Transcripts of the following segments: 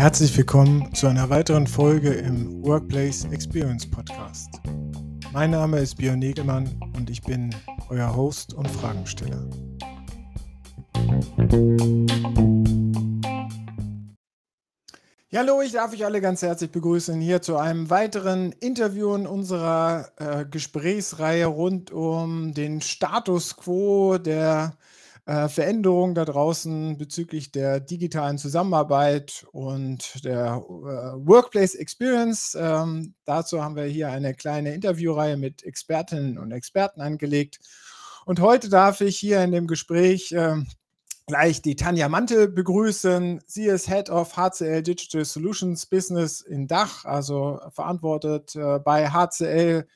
Herzlich willkommen zu einer weiteren Folge im Workplace Experience Podcast. Mein Name ist Björn Negelmann und ich bin euer Host und Fragensteller. Ja, hallo, ich darf euch alle ganz herzlich begrüßen hier zu einem weiteren Interview in unserer äh, Gesprächsreihe rund um den Status quo der äh, Veränderungen da draußen bezüglich der digitalen Zusammenarbeit und der äh, Workplace Experience. Ähm, dazu haben wir hier eine kleine Interviewreihe mit Expertinnen und Experten angelegt. Und heute darf ich hier in dem Gespräch äh, gleich die Tanja Mantel begrüßen. Sie ist Head of HCL Digital Solutions Business in Dach, also verantwortet äh, bei HCL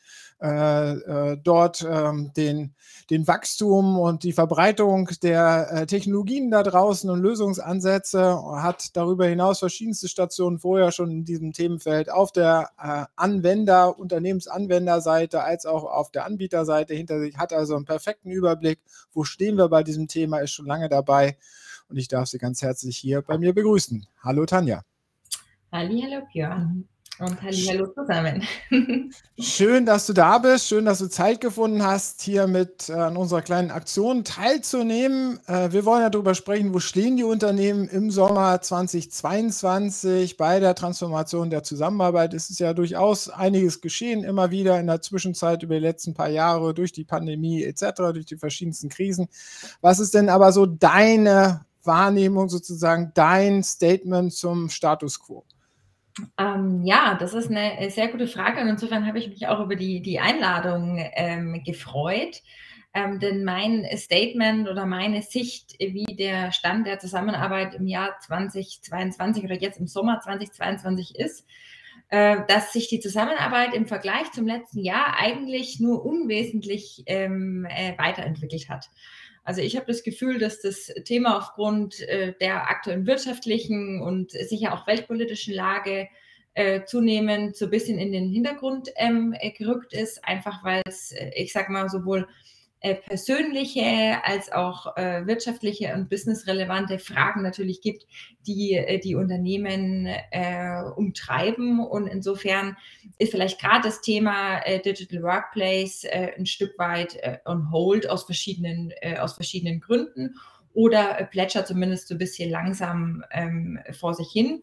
dort ähm, den, den Wachstum und die Verbreitung der äh, Technologien da draußen und Lösungsansätze, hat darüber hinaus verschiedenste Stationen vorher schon in diesem Themenfeld auf der äh, Anwender, Unternehmensanwenderseite als auch auf der Anbieterseite hinter sich, hat also einen perfekten Überblick, wo stehen wir bei diesem Thema, ist schon lange dabei und ich darf Sie ganz herzlich hier bei mir begrüßen. Hallo Tanja. Hallo Björn. Und hallo zusammen. Schön, dass du da bist. Schön, dass du Zeit gefunden hast, hier mit äh, an unserer kleinen Aktion teilzunehmen. Äh, wir wollen ja darüber sprechen, wo stehen die Unternehmen im Sommer 2022 bei der Transformation der Zusammenarbeit. Es ist ja durchaus einiges geschehen, immer wieder in der Zwischenzeit über die letzten paar Jahre durch die Pandemie etc., durch die verschiedensten Krisen. Was ist denn aber so deine Wahrnehmung, sozusagen dein Statement zum Status quo? Ähm, ja, das ist eine äh, sehr gute Frage und insofern habe ich mich auch über die, die Einladung ähm, gefreut. Ähm, denn mein Statement oder meine Sicht, wie der Stand der Zusammenarbeit im Jahr 2022 oder jetzt im Sommer 2022 ist, äh, dass sich die Zusammenarbeit im Vergleich zum letzten Jahr eigentlich nur unwesentlich ähm, äh, weiterentwickelt hat. Also ich habe das Gefühl, dass das Thema aufgrund äh, der aktuellen wirtschaftlichen und sicher auch weltpolitischen Lage äh, zunehmend so ein bisschen in den Hintergrund ähm, gerückt ist, einfach weil es, äh, ich sag mal, sowohl äh, persönliche als auch äh, wirtschaftliche und businessrelevante Fragen natürlich gibt, die äh, die Unternehmen äh, umtreiben. Und insofern ist vielleicht gerade das Thema äh, Digital Workplace ein Stück weit on hold aus verschiedenen, aus verschiedenen Gründen oder plätschert zumindest so ein bisschen langsam ähm, vor sich hin.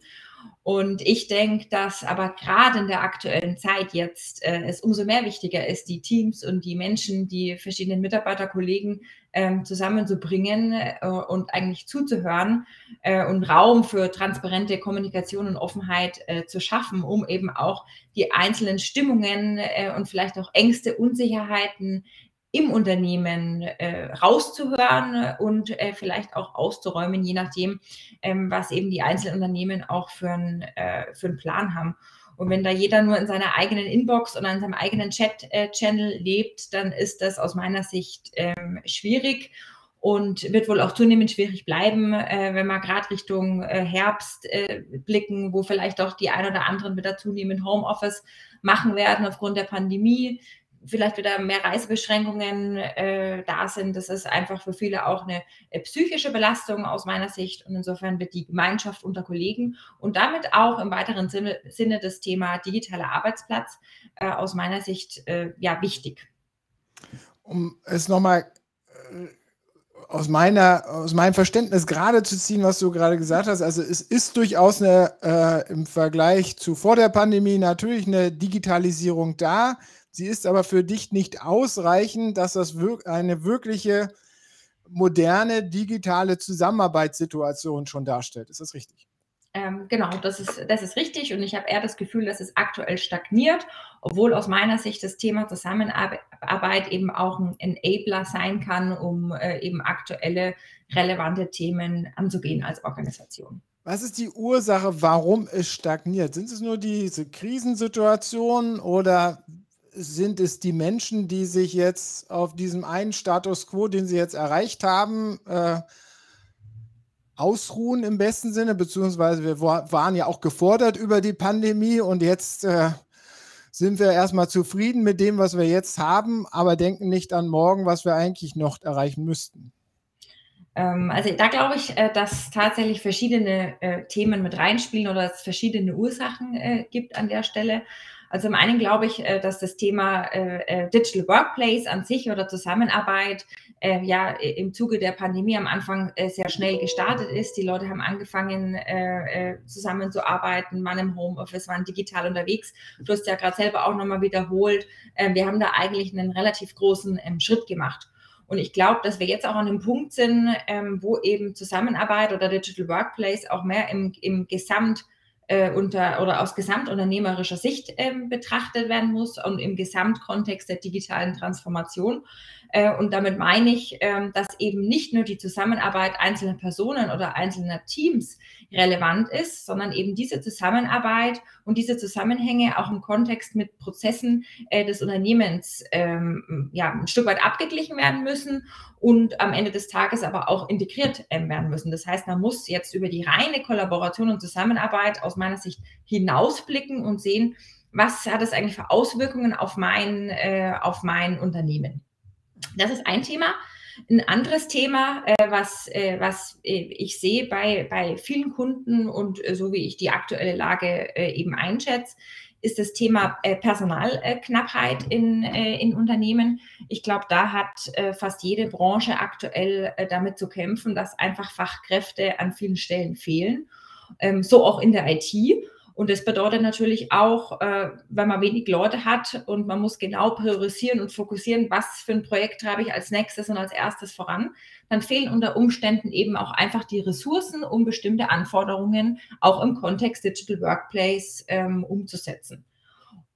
Und ich denke, dass aber gerade in der aktuellen Zeit jetzt äh, es umso mehr wichtiger ist, die Teams und die Menschen, die verschiedenen Mitarbeiterkollegen ähm, zusammenzubringen äh, und eigentlich zuzuhören äh, und Raum für transparente Kommunikation und Offenheit äh, zu schaffen, um eben auch die einzelnen Stimmungen äh, und vielleicht auch Ängste, Unsicherheiten im Unternehmen äh, rauszuhören und äh, vielleicht auch auszuräumen, je nachdem, ähm, was eben die einzelnen Unternehmen auch für, ein, äh, für einen Plan haben. Und wenn da jeder nur in seiner eigenen Inbox oder in seinem eigenen Chat-Channel lebt, dann ist das aus meiner Sicht ähm, schwierig und wird wohl auch zunehmend schwierig bleiben, äh, wenn wir gerade Richtung äh, Herbst äh, blicken, wo vielleicht auch die ein oder anderen wieder zunehmend Homeoffice machen werden aufgrund der Pandemie vielleicht wieder mehr Reisebeschränkungen äh, da sind. Das ist einfach für viele auch eine äh, psychische Belastung aus meiner Sicht. Und insofern wird die Gemeinschaft unter Kollegen und damit auch im weiteren Sinne, Sinne das Thema digitaler Arbeitsplatz äh, aus meiner Sicht äh, ja wichtig. Um es nochmal äh, aus meiner, aus meinem Verständnis gerade zu ziehen, was du gerade gesagt hast. Also es ist durchaus eine, äh, im Vergleich zu vor der Pandemie natürlich eine Digitalisierung da. Sie ist aber für dich nicht ausreichend, dass das eine wirkliche moderne digitale Zusammenarbeitssituation schon darstellt. Ist das richtig? Ähm, genau, das ist, das ist richtig. Und ich habe eher das Gefühl, dass es aktuell stagniert, obwohl aus meiner Sicht das Thema Zusammenarbeit eben auch ein Enabler sein kann, um äh, eben aktuelle relevante Themen anzugehen als Organisation. Was ist die Ursache, warum es stagniert? Sind es nur diese Krisensituationen oder sind es die Menschen, die sich jetzt auf diesem einen Status quo, den sie jetzt erreicht haben, äh, ausruhen im besten Sinne, beziehungsweise wir waren ja auch gefordert über die Pandemie und jetzt äh, sind wir erstmal zufrieden mit dem, was wir jetzt haben, aber denken nicht an morgen, was wir eigentlich noch erreichen müssten. Ähm, also da glaube ich, äh, dass tatsächlich verschiedene äh, Themen mit reinspielen oder es verschiedene Ursachen äh, gibt an der Stelle. Also zum einen glaube ich, dass das Thema Digital Workplace an sich oder Zusammenarbeit ja im Zuge der Pandemie am Anfang sehr schnell gestartet ist. Die Leute haben angefangen zusammenzuarbeiten, man im Homeoffice, waren digital unterwegs. Du hast ja gerade selber auch nochmal wiederholt. Wir haben da eigentlich einen relativ großen ähm, Schritt gemacht. Und ich glaube, dass wir jetzt auch an einem Punkt sind, ähm, wo eben Zusammenarbeit oder Digital Workplace auch mehr im, im Gesamt äh, unter oder aus gesamtunternehmerischer Sicht ähm, betrachtet werden muss und im Gesamtkontext der digitalen Transformation. Äh, und damit meine ich, ähm, dass eben nicht nur die Zusammenarbeit einzelner Personen oder einzelner Teams relevant ist, sondern eben diese Zusammenarbeit und diese Zusammenhänge auch im Kontext mit Prozessen äh, des Unternehmens ähm, ja, ein Stück weit abgeglichen werden müssen und am Ende des Tages aber auch integriert ähm, werden müssen. Das heißt, man muss jetzt über die reine Kollaboration und Zusammenarbeit aus meiner Sicht hinausblicken und sehen, was hat es eigentlich für Auswirkungen auf mein, äh, auf mein Unternehmen. Das ist ein Thema. Ein anderes Thema, äh, was, äh, was äh, ich sehe bei, bei vielen Kunden und äh, so wie ich die aktuelle Lage äh, eben einschätze, ist das Thema Personalknappheit in, in Unternehmen. Ich glaube, da hat fast jede Branche aktuell damit zu kämpfen, dass einfach Fachkräfte an vielen Stellen fehlen. Ähm, so auch in der IT. Und das bedeutet natürlich auch, äh, wenn man wenig Leute hat und man muss genau priorisieren und fokussieren, was für ein Projekt treibe ich als nächstes und als erstes voran, dann fehlen unter Umständen eben auch einfach die Ressourcen, um bestimmte Anforderungen auch im Kontext Digital Workplace ähm, umzusetzen.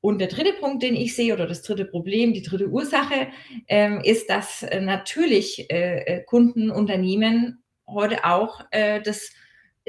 Und der dritte Punkt, den ich sehe, oder das dritte Problem, die dritte Ursache, ähm, ist, dass äh, natürlich äh, äh Kunden, Unternehmen heute auch äh, das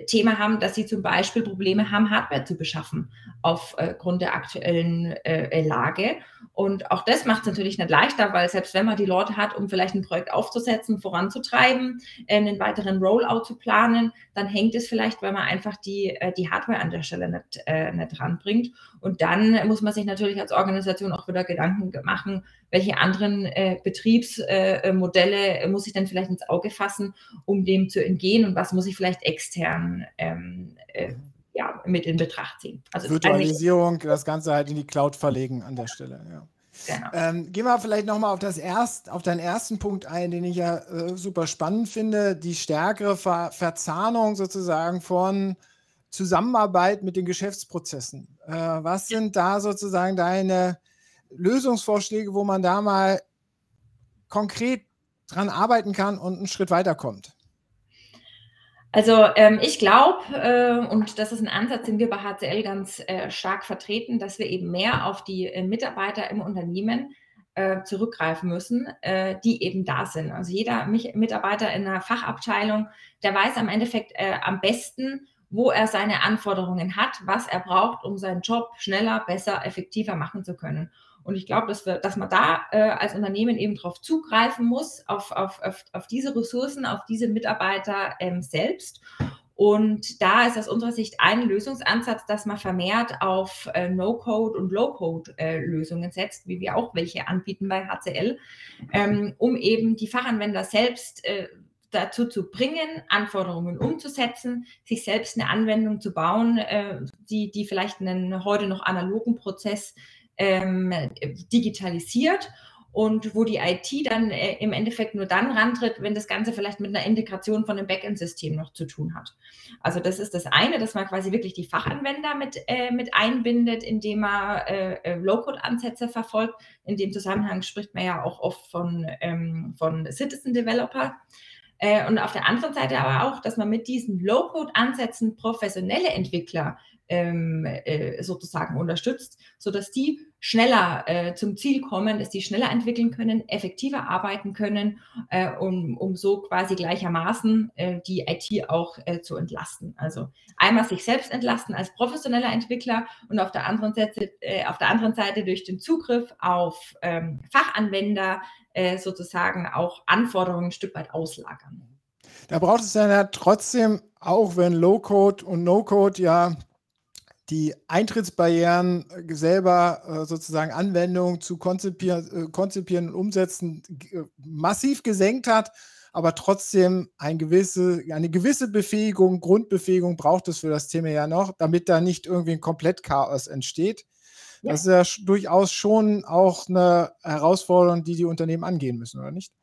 Thema haben, dass sie zum Beispiel Probleme haben, Hardware zu beschaffen aufgrund der aktuellen äh, Lage. Und auch das macht es natürlich nicht leichter, weil selbst wenn man die Leute hat, um vielleicht ein Projekt aufzusetzen, voranzutreiben, äh, einen weiteren Rollout zu planen, dann hängt es vielleicht, weil man einfach die, äh, die Hardware an der Stelle nicht, äh, nicht ranbringt. Und dann muss man sich natürlich als Organisation auch wieder Gedanken machen, welche anderen äh, Betriebsmodelle äh, muss ich denn vielleicht ins Auge fassen, um dem zu entgehen und was muss ich vielleicht extern ähm, äh, ja, mit in Betracht ziehen. Also Virtualisierung, das Ganze halt in die Cloud verlegen an der Stelle. Ja. Genau. Ähm, gehen wir vielleicht nochmal auf, erst, auf deinen ersten Punkt ein, den ich ja äh, super spannend finde, die stärkere Ver Verzahnung sozusagen von Zusammenarbeit mit den Geschäftsprozessen. Äh, was sind da sozusagen deine Lösungsvorschläge, wo man da mal konkret dran arbeiten kann und einen Schritt weiterkommt? Also ähm, ich glaube, äh, und das ist ein Ansatz, den wir bei HCL ganz äh, stark vertreten, dass wir eben mehr auf die äh, Mitarbeiter im Unternehmen äh, zurückgreifen müssen, äh, die eben da sind. Also jeder Mitarbeiter in einer Fachabteilung, der weiß am Endeffekt äh, am besten, wo er seine Anforderungen hat, was er braucht, um seinen Job schneller, besser, effektiver machen zu können. Und ich glaube, dass, dass man da äh, als Unternehmen eben darauf zugreifen muss, auf, auf, auf, auf diese Ressourcen, auf diese Mitarbeiter ähm, selbst. Und da ist aus unserer Sicht ein Lösungsansatz, dass man vermehrt auf äh, No-Code und Low-Code-Lösungen äh, setzt, wie wir auch welche anbieten bei HCL, ähm, um eben die Fachanwender selbst äh, dazu zu bringen, Anforderungen umzusetzen, sich selbst eine Anwendung zu bauen, äh, die, die vielleicht einen heute noch analogen Prozess ähm, digitalisiert und wo die IT dann äh, im Endeffekt nur dann rantritt, wenn das Ganze vielleicht mit einer Integration von einem Backend-System noch zu tun hat. Also das ist das eine, dass man quasi wirklich die Fachanwender mit, äh, mit einbindet, indem man äh, äh Low-Code-Ansätze verfolgt. In dem Zusammenhang spricht man ja auch oft von, ähm, von Citizen Developer. Äh, und auf der anderen Seite aber auch, dass man mit diesen Low-Code-Ansätzen professionelle Entwickler sozusagen unterstützt, sodass die schneller äh, zum Ziel kommen, dass die schneller entwickeln können, effektiver arbeiten können, äh, um, um so quasi gleichermaßen äh, die IT auch äh, zu entlasten. Also einmal sich selbst entlasten als professioneller Entwickler und auf der anderen Seite, äh, auf der anderen Seite durch den Zugriff auf ähm, Fachanwender sozusagen auch Anforderungen ein Stück weit auslagern. Da braucht es ja trotzdem, auch wenn Low-Code und No-Code ja die Eintrittsbarrieren äh, selber äh, sozusagen Anwendungen zu konzipieren, äh, konzipieren und umsetzen massiv gesenkt hat, aber trotzdem ein gewisse, eine gewisse Befähigung, Grundbefähigung braucht es für das Thema ja noch, damit da nicht irgendwie ein Komplettchaos entsteht. Ja. Das ist ja durchaus schon auch eine Herausforderung, die die Unternehmen angehen müssen, oder nicht?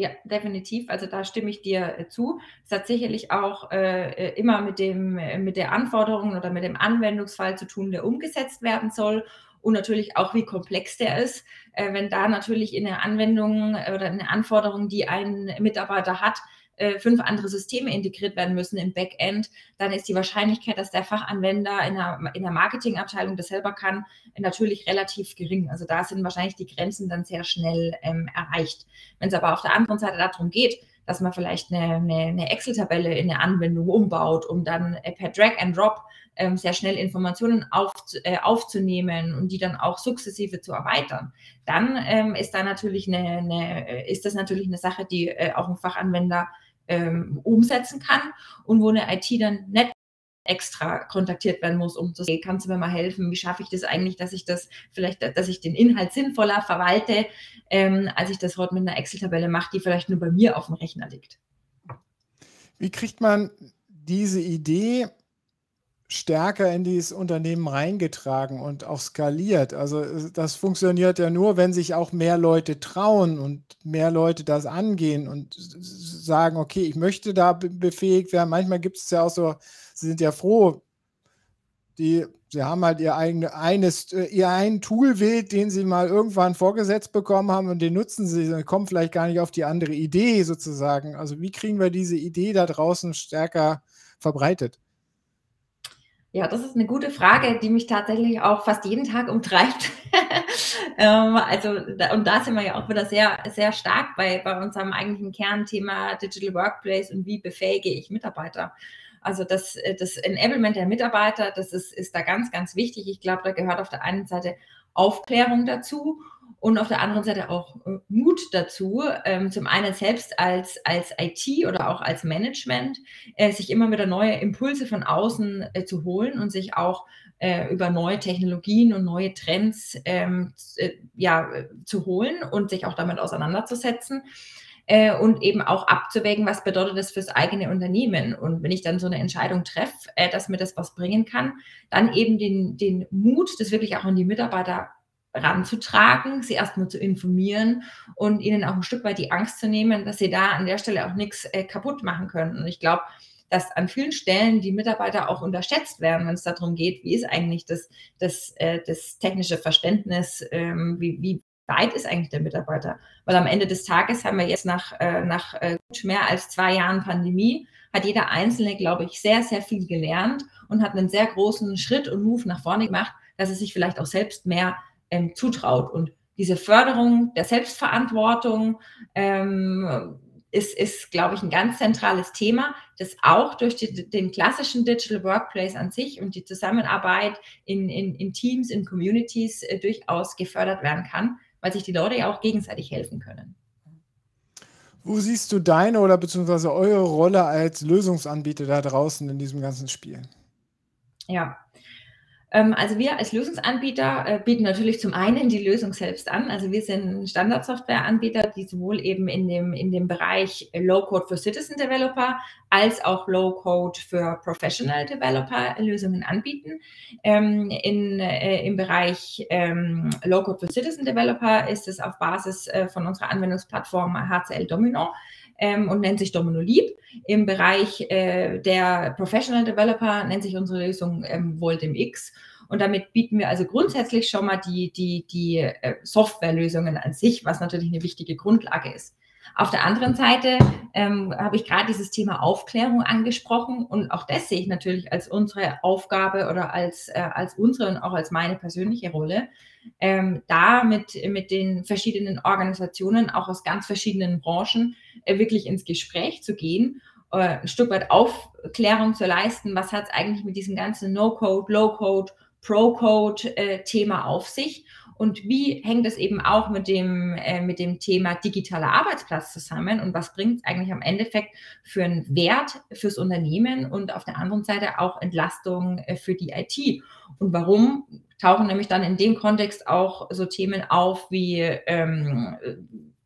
Ja, definitiv. Also da stimme ich dir äh, zu. Es hat sicherlich auch äh, äh, immer mit, dem, äh, mit der Anforderung oder mit dem Anwendungsfall zu tun, der umgesetzt werden soll und natürlich auch, wie komplex der ist. Äh, wenn da natürlich in der Anwendung oder in der Anforderung, die ein Mitarbeiter hat, äh, fünf andere Systeme integriert werden müssen im Backend, dann ist die Wahrscheinlichkeit, dass der Fachanwender in der, in der Marketingabteilung das selber kann, natürlich relativ gering. Also da sind wahrscheinlich die Grenzen dann sehr schnell ähm, erreicht. Wenn es aber auf der anderen Seite darum geht, dass man vielleicht eine, eine, eine Excel-Tabelle in der Anwendung umbaut, um dann äh, per Drag and Drop ähm, sehr schnell Informationen auf, äh, aufzunehmen und die dann auch sukzessive zu erweitern, dann ähm, ist da natürlich eine, eine, ist das natürlich eine Sache, die äh, auch ein Fachanwender ähm, umsetzen kann und wo eine IT dann nicht extra kontaktiert werden muss, um zu sagen, kannst du mir mal helfen, wie schaffe ich das eigentlich, dass ich das vielleicht, dass ich den Inhalt sinnvoller verwalte, ähm, als ich das heute mit einer Excel-Tabelle mache, die vielleicht nur bei mir auf dem Rechner liegt. Wie kriegt man diese Idee stärker in dieses Unternehmen reingetragen und auch skaliert. Also das funktioniert ja nur, wenn sich auch mehr Leute trauen und mehr Leute das angehen und sagen, okay, ich möchte da befähigt werden. Manchmal gibt es ja auch so, sie sind ja froh, die, sie haben halt ihr eigene, eines, äh, ihr einen Toolwild, den sie mal irgendwann vorgesetzt bekommen haben und den nutzen sie, kommen vielleicht gar nicht auf die andere Idee sozusagen. Also wie kriegen wir diese Idee da draußen stärker verbreitet? Ja, das ist eine gute Frage, die mich tatsächlich auch fast jeden Tag umtreibt. ähm, also, und da sind wir ja auch wieder sehr, sehr stark bei, bei unserem eigentlichen Kernthema Digital Workplace und wie befähige ich Mitarbeiter. Also das, das Enablement der Mitarbeiter, das ist, ist da ganz, ganz wichtig. Ich glaube, da gehört auf der einen Seite Aufklärung dazu und auf der anderen Seite auch äh, Mut dazu, ähm, zum einen selbst als, als IT oder auch als Management, äh, sich immer wieder neue Impulse von außen äh, zu holen und sich auch über neue Technologien und neue Trends ähm, äh, ja, zu holen und sich auch damit auseinanderzusetzen und eben auch abzuwägen, was bedeutet das fürs eigene Unternehmen. Und wenn ich dann so eine Entscheidung treffe, dass mir das was bringen kann, dann eben den, den Mut, das wirklich auch an die Mitarbeiter ranzutragen, sie erstmal zu informieren und ihnen auch ein Stück weit die Angst zu nehmen, dass sie da an der Stelle auch nichts äh, kaputt machen können. Und ich glaube, dass an vielen Stellen die Mitarbeiter auch unterschätzt werden, wenn es darum geht, wie ist eigentlich das, das, äh, das technische Verständnis, ähm, wie, wie weit ist eigentlich der Mitarbeiter? Weil am Ende des Tages haben wir jetzt nach, äh, nach äh, mehr als zwei Jahren Pandemie, hat jeder Einzelne, glaube ich, sehr, sehr viel gelernt und hat einen sehr großen Schritt und Move nach vorne gemacht, dass er sich vielleicht auch selbst mehr ähm, zutraut. Und diese Förderung der Selbstverantwortung ähm, ist, ist, glaube ich, ein ganz zentrales Thema, das auch durch die, den klassischen Digital Workplace an sich und die Zusammenarbeit in, in, in Teams, in Communities äh, durchaus gefördert werden kann, weil sich die Leute ja auch gegenseitig helfen können. Wo siehst du deine oder beziehungsweise eure Rolle als Lösungsanbieter da draußen in diesem ganzen Spiel? Ja, also wir als Lösungsanbieter äh, bieten natürlich zum einen die Lösung selbst an. Also wir sind Standardsoftwareanbieter, die sowohl eben in dem, in dem Bereich Low-Code für Citizen Developer als auch Low-Code für Professional Developer Lösungen anbieten. Ähm, in, äh, Im Bereich ähm, Low-Code für Citizen Developer ist es auf Basis äh, von unserer Anwendungsplattform HCL Domino ähm, und nennt sich Domino Leap. Im Bereich äh, der Professional Developer nennt sich unsere Lösung ähm, Voltim X. Und damit bieten wir also grundsätzlich schon mal die, die, die äh, Softwarelösungen an sich, was natürlich eine wichtige Grundlage ist. Auf der anderen Seite ähm, habe ich gerade dieses Thema Aufklärung angesprochen und auch das sehe ich natürlich als unsere Aufgabe oder als, äh, als unsere und auch als meine persönliche Rolle, ähm, da mit, mit den verschiedenen Organisationen, auch aus ganz verschiedenen Branchen, äh, wirklich ins Gespräch zu gehen, äh, ein Stück weit Aufklärung zu leisten, was hat es eigentlich mit diesem ganzen No-Code, Low-Code, Pro-Code-Thema äh, auf sich und wie hängt es eben auch mit dem, äh, mit dem Thema digitaler Arbeitsplatz zusammen und was bringt es eigentlich am Endeffekt für einen Wert fürs Unternehmen und auf der anderen Seite auch Entlastung äh, für die IT. Und warum tauchen nämlich dann in dem Kontext auch so Themen auf wie ähm,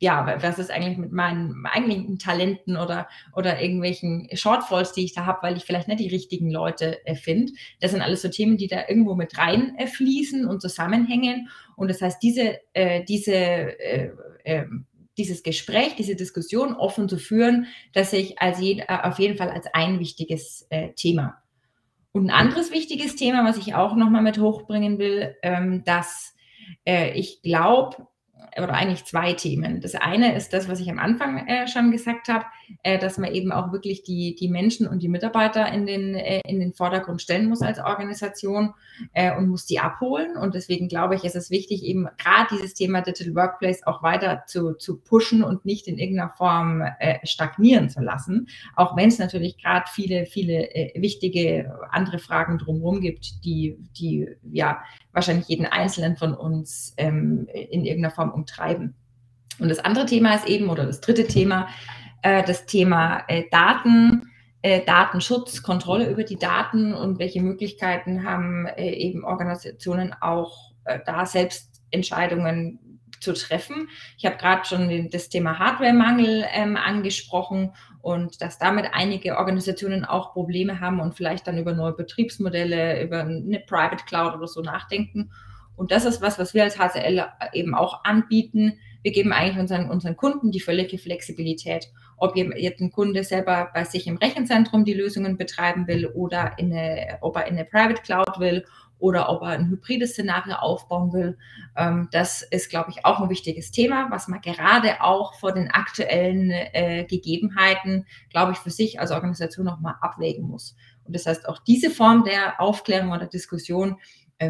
ja, was ist eigentlich mit meinen eigentlichen Talenten oder, oder irgendwelchen Shortfalls, die ich da habe, weil ich vielleicht nicht die richtigen Leute äh, finde. Das sind alles so Themen, die da irgendwo mit reinfließen äh, und zusammenhängen. Und das heißt, diese, äh, diese äh, ähm, dieses Gespräch, diese Diskussion offen zu führen, dass ich als je, äh, auf jeden Fall als ein wichtiges äh, Thema. Und ein anderes wichtiges Thema, was ich auch nochmal mit hochbringen will, ähm, dass äh, ich glaube, oder eigentlich zwei Themen. Das eine ist das, was ich am Anfang äh, schon gesagt habe, äh, dass man eben auch wirklich die, die Menschen und die Mitarbeiter in den, äh, in den Vordergrund stellen muss als Organisation äh, und muss die abholen. Und deswegen glaube ich, ist es wichtig, eben gerade dieses Thema Digital Workplace auch weiter zu, zu pushen und nicht in irgendeiner Form äh, stagnieren zu lassen. Auch wenn es natürlich gerade viele, viele äh, wichtige andere Fragen drumherum gibt, die, die ja wahrscheinlich jeden Einzelnen von uns ähm, in irgendeiner Form umtreiben. Und das andere Thema ist eben, oder das dritte Thema, äh, das Thema äh, Daten, äh, Datenschutz, Kontrolle über die Daten und welche Möglichkeiten haben äh, eben Organisationen auch äh, da selbst Entscheidungen zu treffen. Ich habe gerade schon den, das Thema Hardwaremangel ähm, angesprochen und dass damit einige Organisationen auch Probleme haben und vielleicht dann über neue Betriebsmodelle, über eine Private Cloud oder so nachdenken. Und das ist was, was wir als HCL eben auch anbieten. Wir geben eigentlich unseren, unseren Kunden die völlige Flexibilität ob jetzt ein Kunde selber bei sich im Rechenzentrum die Lösungen betreiben will oder in eine, ob er in eine Private Cloud will oder ob er ein hybrides Szenario aufbauen will. Ähm, das ist, glaube ich, auch ein wichtiges Thema, was man gerade auch vor den aktuellen äh, Gegebenheiten, glaube ich, für sich als Organisation nochmal abwägen muss. Und das heißt, auch diese Form der Aufklärung oder Diskussion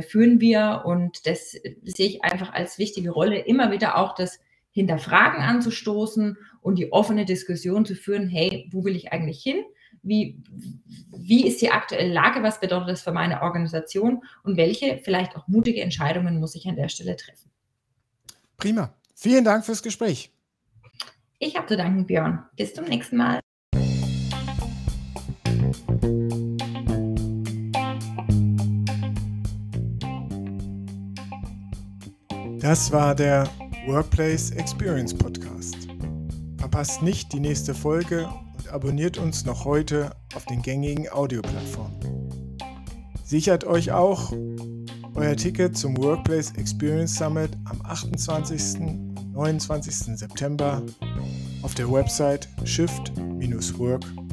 führen wir und das sehe ich einfach als wichtige Rolle, immer wieder auch das Hinterfragen anzustoßen und die offene Diskussion zu führen, hey, wo will ich eigentlich hin? Wie, wie ist die aktuelle Lage? Was bedeutet das für meine Organisation? Und welche vielleicht auch mutige Entscheidungen muss ich an der Stelle treffen? Prima. Vielen Dank fürs Gespräch. Ich habe zu danken, Björn. Bis zum nächsten Mal. Das war der Workplace Experience Podcast. Verpasst nicht die nächste Folge und abonniert uns noch heute auf den gängigen Audioplattformen. Sichert euch auch euer Ticket zum Workplace Experience Summit am 28. und 29. September auf der Website shift-work.com.